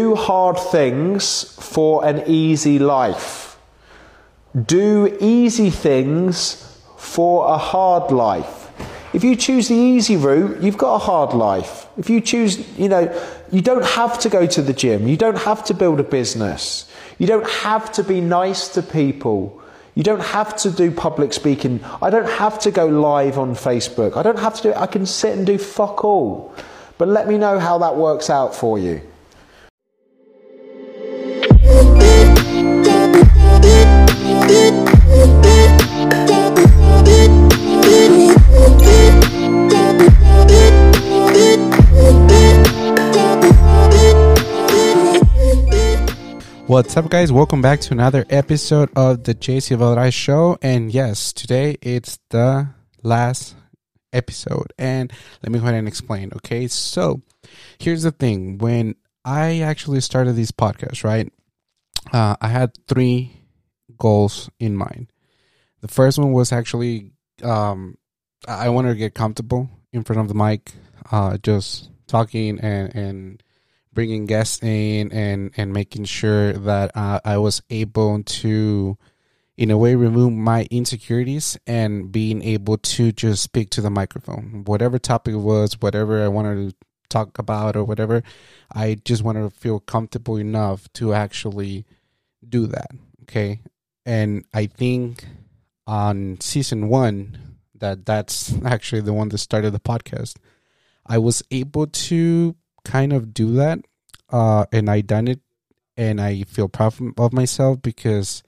Do hard things for an easy life. Do easy things for a hard life. If you choose the easy route, you've got a hard life. If you choose, you know, you don't have to go to the gym. You don't have to build a business. You don't have to be nice to people. You don't have to do public speaking. I don't have to go live on Facebook. I don't have to do it. I can sit and do fuck all. But let me know how that works out for you. What's up, guys? Welcome back to another episode of the J Silvadoray Show. And yes, today it's the last episode. And let me go ahead and explain. Okay, so here's the thing: when I actually started these podcasts, right, uh, I had three goals in mind. The first one was actually um, I wanted to get comfortable in front of the mic, uh, just talking and and bringing guests in and and making sure that uh, I was able to in a way remove my insecurities and being able to just speak to the microphone. Whatever topic it was whatever I wanted to talk about or whatever I just wanted to feel comfortable enough to actually do that okay? And I think on season 1 that that's actually the one that started the podcast I was able to kind of do that uh and i done it and i feel proud of myself because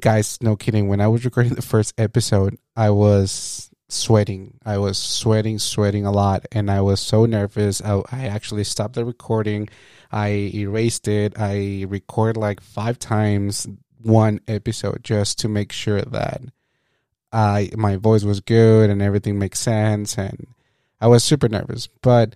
guys no kidding when i was recording the first episode i was sweating. I was sweating sweating a lot and i was so nervous. I, I actually stopped the recording. I erased it. I recorded like five times one episode just to make sure that I my voice was good and everything makes sense and I was super nervous. But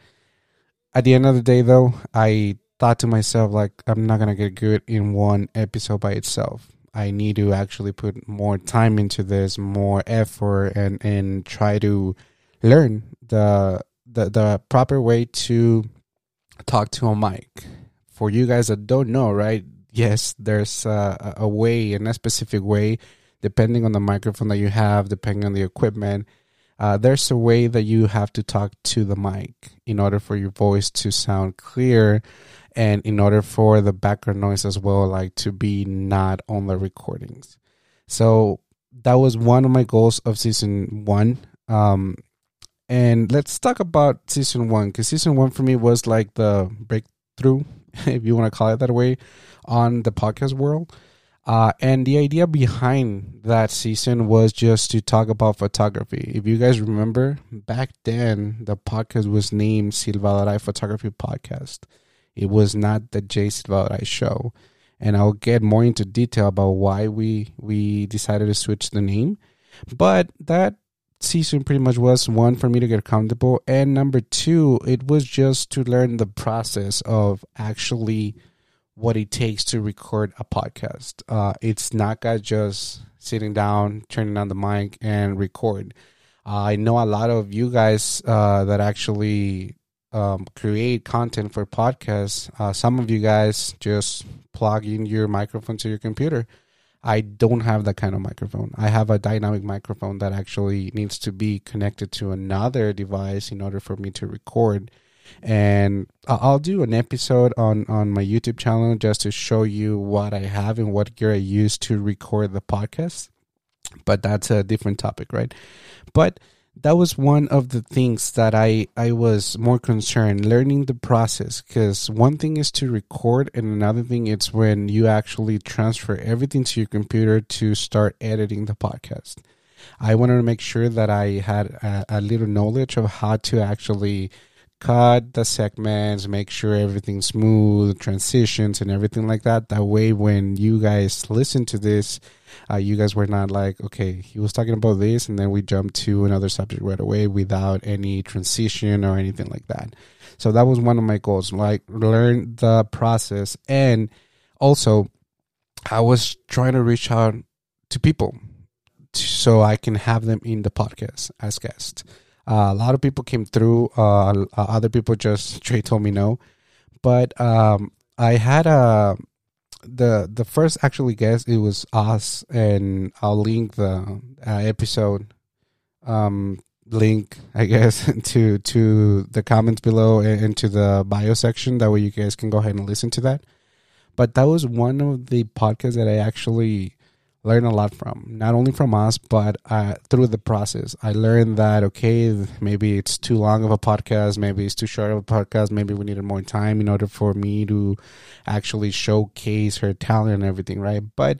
at the end of the day, though, I thought to myself, like, I'm not going to get good in one episode by itself. I need to actually put more time into this, more effort, and, and try to learn the, the, the proper way to talk to a mic. For you guys that don't know, right? Yes, there's a, a way, in a specific way, depending on the microphone that you have, depending on the equipment uh, there's a way that you have to talk to the mic in order for your voice to sound clear and in order for the background noise as well like to be not on the recordings. So that was one of my goals of season one. Um, and let's talk about season one because season one for me was like the breakthrough if you want to call it that way on the podcast world uh, and the idea behind that season was just to talk about photography. If you guys remember, back then the podcast was named Silva Photography Podcast. It was not the Jay Silva show. And I'll get more into detail about why we we decided to switch the name. But that season pretty much was one for me to get comfortable and number two it was just to learn the process of actually what it takes to record a podcast. Uh, it's not just sitting down, turning on the mic, and record. Uh, I know a lot of you guys uh, that actually um, create content for podcasts. Uh, some of you guys just plug in your microphone to your computer. I don't have that kind of microphone. I have a dynamic microphone that actually needs to be connected to another device in order for me to record and I'll do an episode on on my YouTube channel just to show you what I have and what gear I use to record the podcast. But that's a different topic, right? But that was one of the things that I I was more concerned learning the process because one thing is to record and another thing is when you actually transfer everything to your computer to start editing the podcast. I wanted to make sure that I had a, a little knowledge of how to actually cut the segments, make sure everything's smooth, transitions, and everything like that. That way, when you guys listen to this, uh, you guys were not like, okay, he was talking about this, and then we jumped to another subject right away without any transition or anything like that. So that was one of my goals, like learn the process, and also I was trying to reach out to people so I can have them in the podcast as guests. Uh, a lot of people came through. Uh, other people just straight told me no. But um, I had a the the first actually guest it was us, and I'll link the uh, episode um link I guess to to the comments below and, and to the bio section. That way you guys can go ahead and listen to that. But that was one of the podcasts that I actually learn a lot from not only from us but uh, through the process. I learned that okay maybe it's too long of a podcast maybe it's too short of a podcast maybe we needed more time in order for me to actually showcase her talent and everything right? But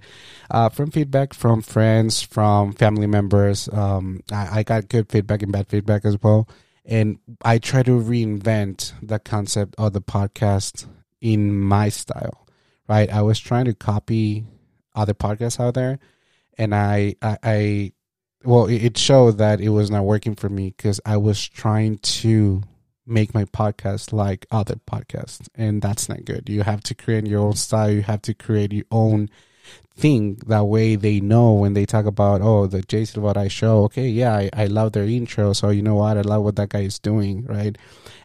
uh, from feedback from friends from family members um, I, I got good feedback and bad feedback as well. And i try to reinvent the concept of the podcast in my style right? I was trying to copy other podcasts out there, and I I, I well it showed that it was not working for me because I was trying to make my podcast like other podcasts, and that's not good. You have to create your own style. You have to create your own thing. That way, they know when they talk about oh the J Silvadoray show. Okay, yeah, I, I love their intro. So you know what, I love what that guy is doing, right?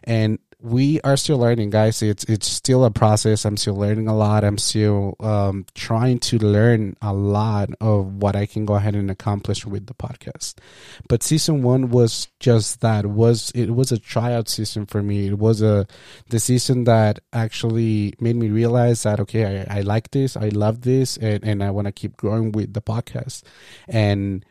And we are still learning, guys. It's it's still a process. I'm still learning a lot. I'm still um, trying to learn a lot of what I can go ahead and accomplish with the podcast. But season one was just that. was It was a tryout season for me. It was a the season that actually made me realize that okay, I, I like this, I love this, and and I want to keep growing with the podcast. And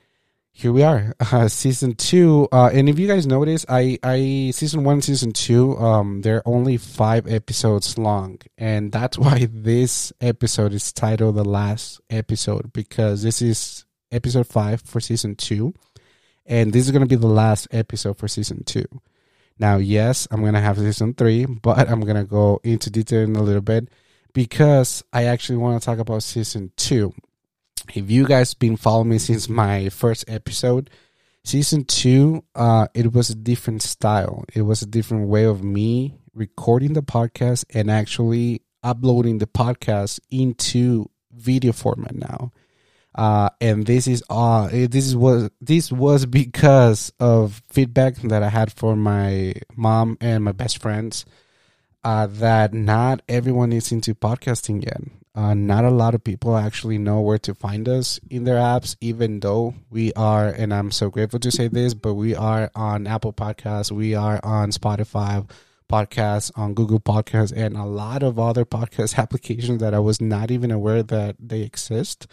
here we are, uh, season two. Uh, and if you guys notice, I, I season one, season two, um, they're only five episodes long, and that's why this episode is titled "The Last Episode" because this is episode five for season two, and this is gonna be the last episode for season two. Now, yes, I'm gonna have season three, but I'm gonna go into detail in a little bit because I actually want to talk about season two if you guys been following me since my first episode, season two, uh, it was a different style. It was a different way of me recording the podcast and actually uploading the podcast into video format now. Uh, and this is uh this is was this was because of feedback that I had from my mom and my best friends. Uh, that not everyone is into podcasting yet. Uh, not a lot of people actually know where to find us in their apps, even though we are, and I'm so grateful to say this, but we are on Apple Podcasts, we are on Spotify podcasts, on Google Podcasts, and a lot of other podcast applications that I was not even aware that they exist.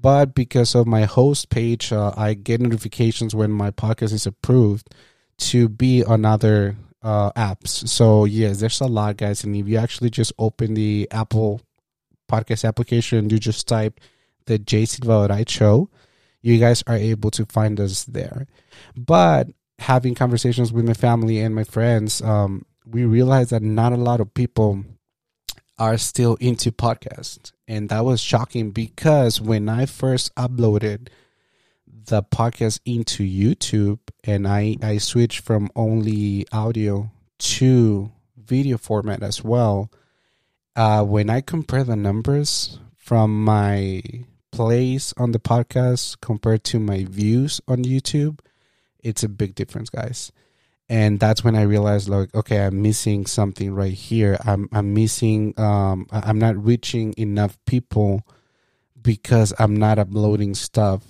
But because of my host page, uh, I get notifications when my podcast is approved to be on other uh, apps. So, yes, there's a lot, guys. And if you actually just open the Apple podcast application, you just type the J Silvadoray Show, you guys are able to find us there. But having conversations with my family and my friends, um, we realized that not a lot of people are still into podcasts. And that was shocking because when I first uploaded the podcast into YouTube and I, I switched from only audio to video format as well, uh, when I compare the numbers from my plays on the podcast compared to my views on YouTube, it's a big difference, guys. And that's when I realized, like, okay, I'm missing something right here. I'm I'm missing. Um, I'm not reaching enough people because I'm not uploading stuff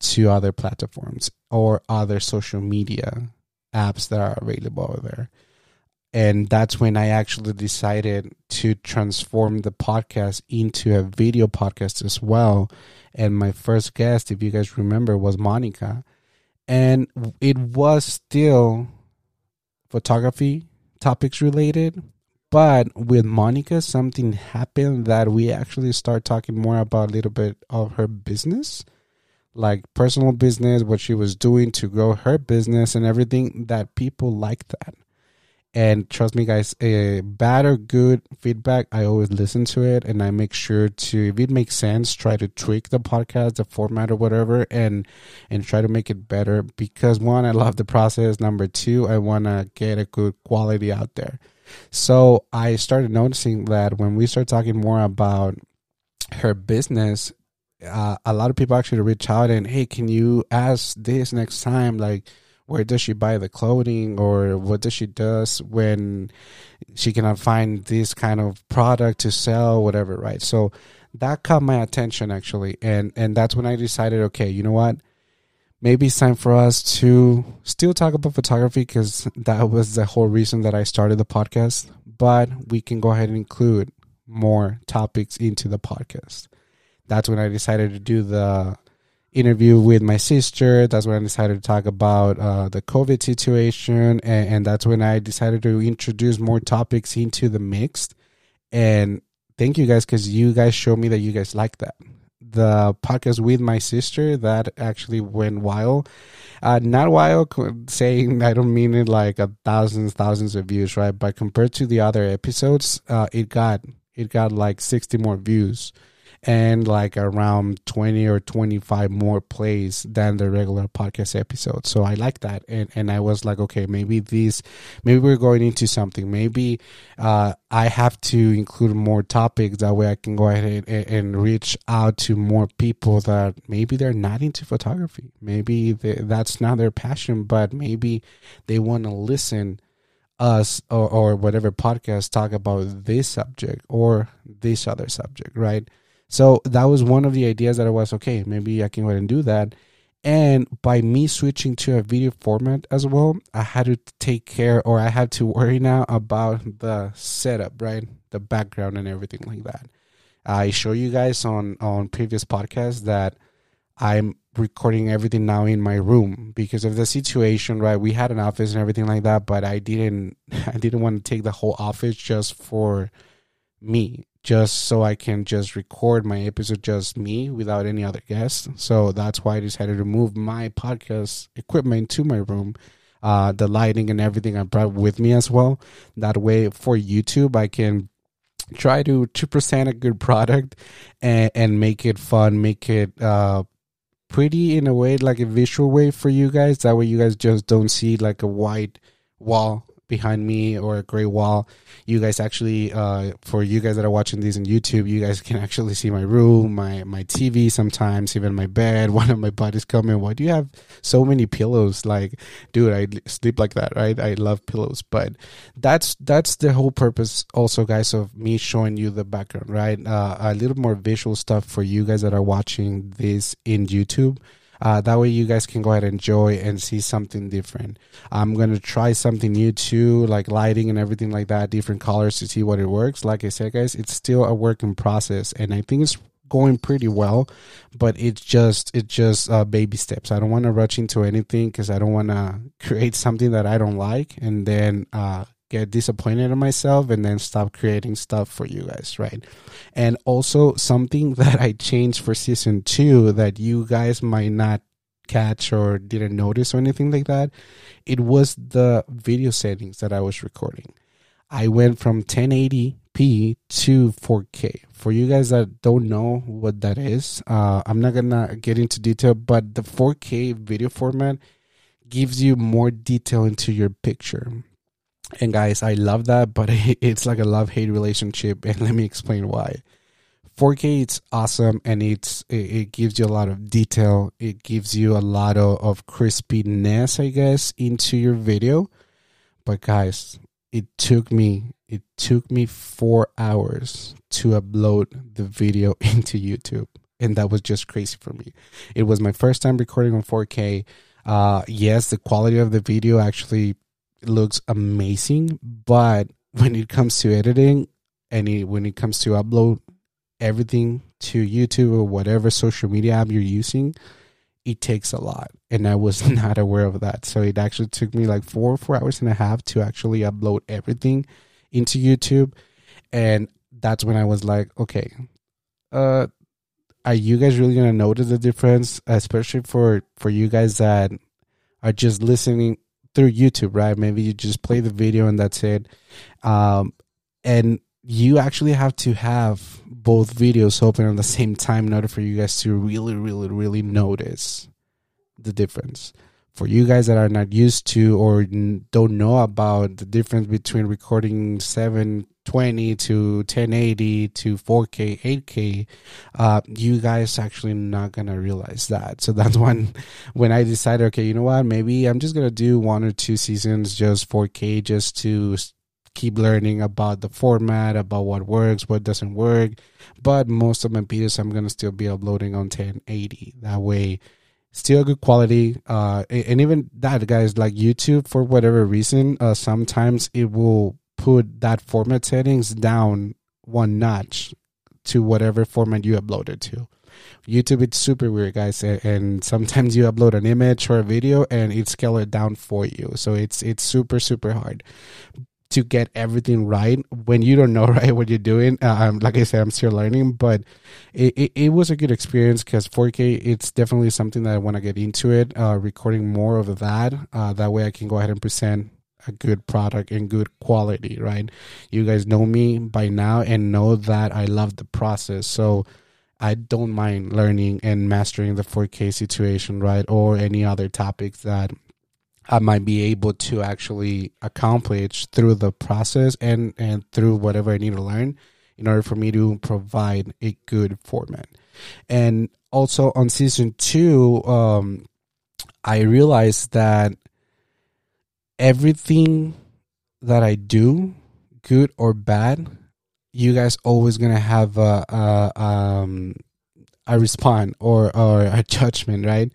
to other platforms or other social media apps that are available there and that's when I actually decided to transform the podcast into a video podcast as well. And my first guest, if you guys remember, was Monica. And it was still photography topics related. But with Monica, something happened that we actually start talking more about a little bit of her business, like personal business, what she was doing to grow her business and everything that people like that and trust me, guys, a bad or good feedback, I always listen to it and I make sure to, if it makes sense, try to tweak the podcast, the format or whatever, and and try to make it better. Because one, I love the process. Number two, I want to get a good quality out there. So I started noticing that when we start talking more about her business, uh, a lot of people actually reach out and hey, can you ask this next time? Like where does she buy the clothing or what does she does when she cannot find this kind of product to sell whatever right? So that caught my attention actually. And and that's when i decided okay you know what? Maybe it's time for us to still talk about photography because that was the whole reason that i started the podcast. But we can go ahead and include more topics into the podcast. That's when i decided to do the interview with my sister. That's when I decided to talk about uh, the COVID situation, and, and, that's when I decided to introduce more topics into the mix. And thank you guys because you guys showed me that you guys like that. The podcast with my sister that actually went wild. Uh, not wild, saying I don't mean it like a thousands, thousands of views, right? But compared to the other episodes, uh, it got it got like sixty more views and like around 20 or 25 more plays than the regular podcast episode. So I like that. And, and I was like, okay, maybe these, maybe we're going into something. Maybe uh, I have to include more topics. That way I can go ahead and, and reach out to more people that maybe they're not into photography. Maybe they, that's not their passion, but maybe they want to listen us or, or whatever podcast talk about this subject or this other subject, right? So that was one of the ideas that I was okay, maybe I can go ahead and do that. And by me switching to a video format as well, I had to take care or I had to worry now about the setup, right? The background and everything like that. I show you guys on on previous podcasts that I'm recording everything now in my room because of the situation, right? We had an office and everything like that, but I didn't I didn't want to take the whole office just for me just so I can just record my episode just me without any other guests. So that's why I decided to move my podcast equipment to my room. Uh, the lighting and everything I brought with me as well. That way for YouTube I can try to to present a good product and, and make it fun, make it uh pretty in a way, like a visual way for you guys. That way you guys just don't see like a white wall behind me or a gray wall. You guys actually, uh, for you guys that are watching these on YouTube, you guys can actually see my room, my my TV, sometimes even my bed. One of my buddies coming, why do you have so many pillows? Like, dude, I sleep like that, right? I love pillows, but that's that's the whole purpose, also, guys, of me showing you the background, right? Uh, a little more visual stuff for you guys that are watching this in YouTube uh, that way, you guys can go ahead and enjoy and see something different. I'm gonna try something new too, like lighting and everything like that, different colors to see what it works. Like I said, guys, it's still a work in process, and I think it's going pretty well, but it's just it's just uh, baby steps. I don't want to rush into anything because I don't want to create something that I don't like and then uh, get disappointed in myself and then stop creating stuff for you guys, right? And also something that I changed for season two that you guys might not catch or didn't notice or anything like that, it was the video settings that I was recording. I went from 1080p to 4K. For you guys that don't know what that is, uh, I'm not gonna get into detail, but the 4K video format gives you more detail into your picture and guys, I love that, but it's like a love hate relationship, and let me explain why. 4K it's awesome and it's it, gives you a lot of detail. It gives you a lot of, of crispiness, I guess, into your video. But guys, it took me it took me four hours to upload the video into YouTube. And that was just crazy for me. It was my first time recording on 4K. Uh yes, the quality of the video actually looks amazing, but when it comes to editing and it, when it comes to upload everything to YouTube or whatever social media app you're using, it takes a lot. And I was not aware of that. So it actually took me like four, four hours and a half to actually upload everything into YouTube. And that's when I was like, okay, uh, are you guys really gonna notice the difference, especially for for you guys that are just listening through YouTube, right? Maybe you just play the video and that's it. Um, and you actually have to have both videos open at the same time in order for you guys to really, really, really notice the difference. For you guys that are not used to or don't know about the difference between recording 720 720 to 1080 to 4K, 8K, uh, you guys actually not gonna realize that. So that's when when I decided, okay, you know what? Maybe I'm just gonna do one or two seasons just 4K, just to keep learning about the format, about what works, what doesn't work. But most of my videos, I'm gonna still be uploading on 1080. That way still good quality uh and even that guys like youtube for whatever reason uh sometimes it will put that format settings down one notch to whatever format you upload it to youtube it's super weird guys and sometimes you upload an image or a video and it scale it down for you so it's it's super super hard to get everything right when you don't know right what you're doing. Um, like I said, I'm still learning, but it, it, it was a good experience because 4K, it's definitely something that I want to get into it, uh, recording more of that. Uh, that way I can go ahead and present a good product and good quality, right? You guys know me by now and know that I love the process. So I don't mind learning and mastering the 4K situation, right? Or any other topics that I might be able to actually accomplish through the process and and through whatever I need to learn in order for me to provide a good format. And also on season two, um, I realized that everything that I do, good or bad, you guys always gonna have a, a um a response or or a judgment, right?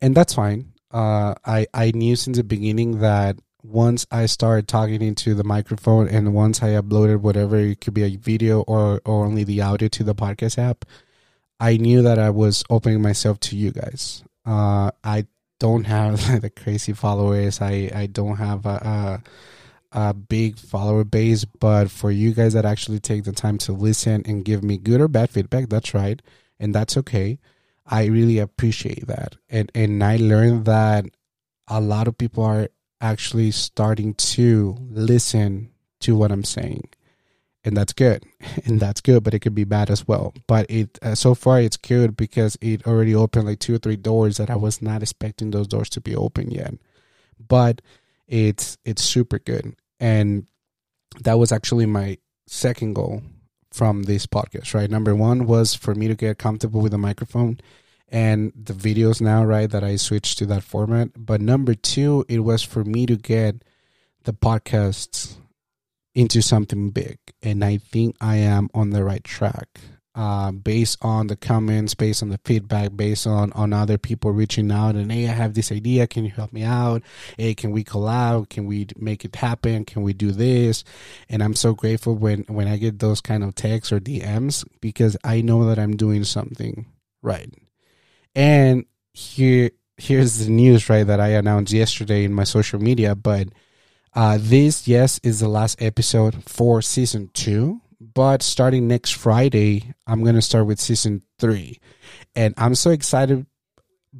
And that's fine uh, I I knew since the beginning that once I started talking into the microphone and once I uploaded whatever it could be a video or or only the audio to the podcast app, I knew that I was opening myself to you guys. Uh, I don't have like, the crazy followers. I I don't have a, a a big follower base, but for you guys that actually take the time to listen and give me good or bad feedback, that's right, and that's okay. I really appreciate that. And and I learned that a lot of people are actually starting to listen to what I'm saying. And that's good. And that's good, but it could be bad as well. But it uh, so far it's good because it already opened like two or three doors that I was not expecting those doors to be open yet. But it's it's super good. And that was actually my second goal from this podcast, right? Number one was for me to get comfortable with the microphone and the videos now, right, that I switched to that format. But number two, it was for me to get the podcasts into something big. And I think I am on the right track. Uh, based on the comments, based on the feedback, based on on other people reaching out and hey, I have this idea. Can you help me out? Hey, can we collab? Can we make it happen? Can we do this? And I'm so grateful when when I get those kind of texts or DMs because I know that I'm doing something right. And here here's the news, right, that I announced yesterday in my social media. But uh, this, yes, is the last episode for season two. But starting next Friday, I'm gonna start with season three, and I'm so excited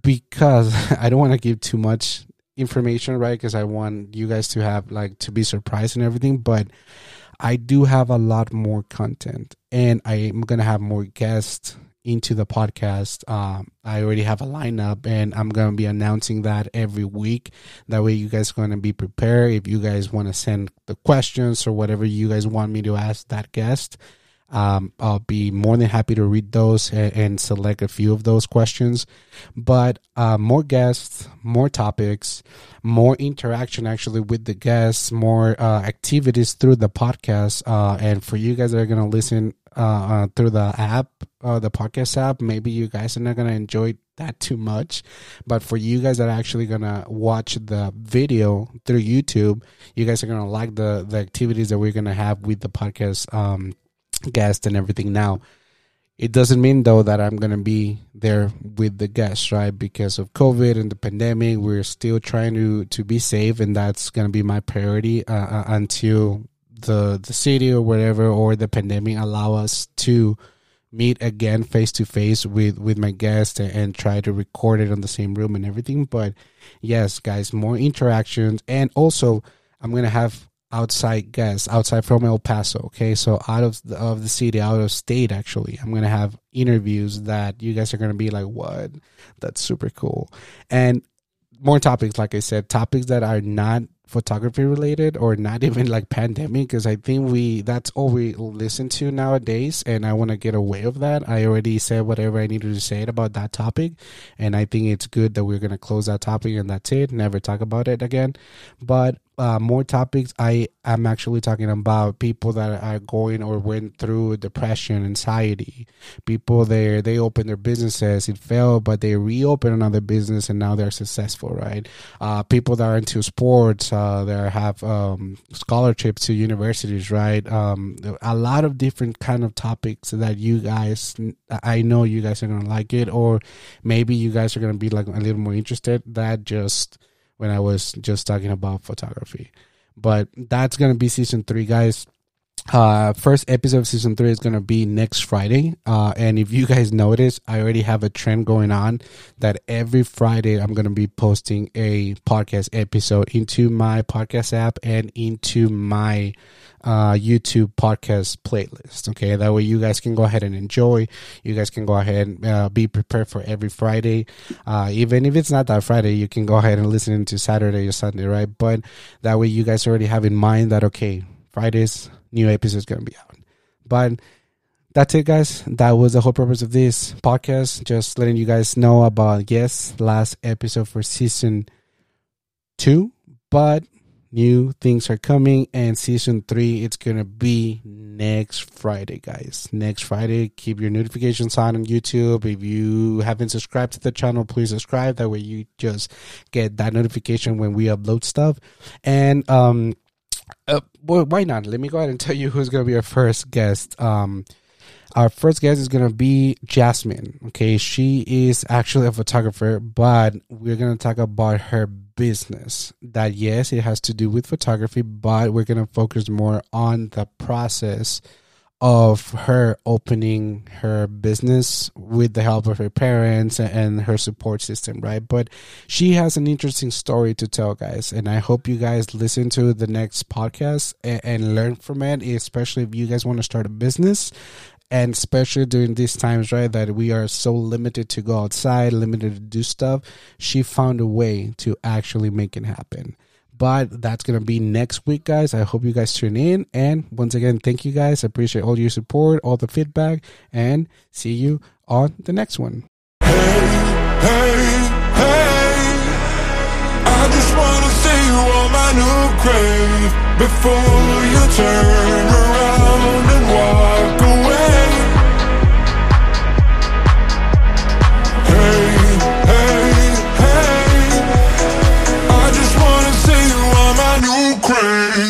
because I don't want to give too much information, right? Because I want you guys to have like to be surprised and everything. But I do have a lot more content, and I'm gonna have more guests into the podcast. Um, I already have a lineup and I'm going to be announcing that every week. That way, you guys are going to be prepared. If you guys want to send the questions or whatever you guys want me to ask that guest, um, I'll be more than happy to read those and, and select a few of those questions. But uh, more guests, more topics, more interaction actually with the guests, more uh, activities through the podcast. Uh, and for you guys that are going to listen uh, uh, through the app, uh, the podcast app, maybe you guys are not gonna enjoy that too much. But for you guys that are actually gonna watch the video through YouTube, you guys are gonna like the the activities that we're gonna have with the podcast um, guest and everything. Now, it doesn't mean though that I'm gonna be there with the guests, right? Because of COVID and the pandemic, we're still trying to to be safe, and that's gonna be my priority uh, uh until the the city or whatever or the pandemic allow us to meet again face to face with with my guest and, and, try to record it on the same room and everything. But yes guys more interactions. And also i'm gonna have outside guests outside from el paso okay? So out of the, of the city out of state actually i'm gonna have interviews that you guys are gonna be like what? That's super cool. And more topics like i said topics that are not photography related or not even like pandemic because I think we that's all we listen to nowadays and I want to get away of that. I already said whatever I needed to say about that topic and I think it's good that we're going to close that topic and that's it. Never talk about it again. But uh, more topics, I am actually talking about people that are going or went through depression, anxiety. People there, they open their businesses, it failed, but they reopen another business and now they're successful, right? Uh, people that are into sports, uh, that have um, scholarships to universities, right? Um, a lot of different kind of topics that you guys, I know you guys are gonna like it, or maybe you guys are gonna be like a little more interested. That just when I was just talking about photography. But that's gonna be season three, guys. Uh, first episode of season three is gonna be next Friday. Uh, and if you guys notice, I already have a trend going on that every Friday I'm gonna be posting a podcast episode into my podcast app and into my uh, YouTube podcast playlist. Okay, that way you guys can go ahead and enjoy. You guys can go ahead and uh, be prepared for every Friday. Uh, even if it's not that Friday, you can go ahead and listen to Saturday or Sunday, right? But that way you guys already have in mind that okay, Fridays new episode is gonna be out. But that's it, guys. That was the whole purpose of this podcast. Just letting you guys know about yes, last episode for season two, but new things are coming and season three it's gonna be next friday guys next friday keep your notifications on on youtube if you haven't subscribed to the channel please subscribe that way you just get that notification when we upload stuff and um uh, well, why not let me go ahead and tell you who's gonna be our first guest um our first guest is going to be Jasmine. Okay. She is actually a photographer, but we're going to talk about her business. That, yes, it has to do with photography, but we're going to focus more on the process of her opening her business with the help of her parents and her support system, right? But she has an interesting story to tell, guys. And I hope you guys listen to the next podcast and, and learn from it, especially if you guys want to start a business and especially during these times right that we are so limited to go outside limited to do stuff she found a way to actually make it happen but that's gonna be next week guys. I hope you guys tune in. And once again thank you guys. I appreciate all your support all the feedback and see you on the next one. Hey, hey, hey. I just wanna see you on my new grave before you turn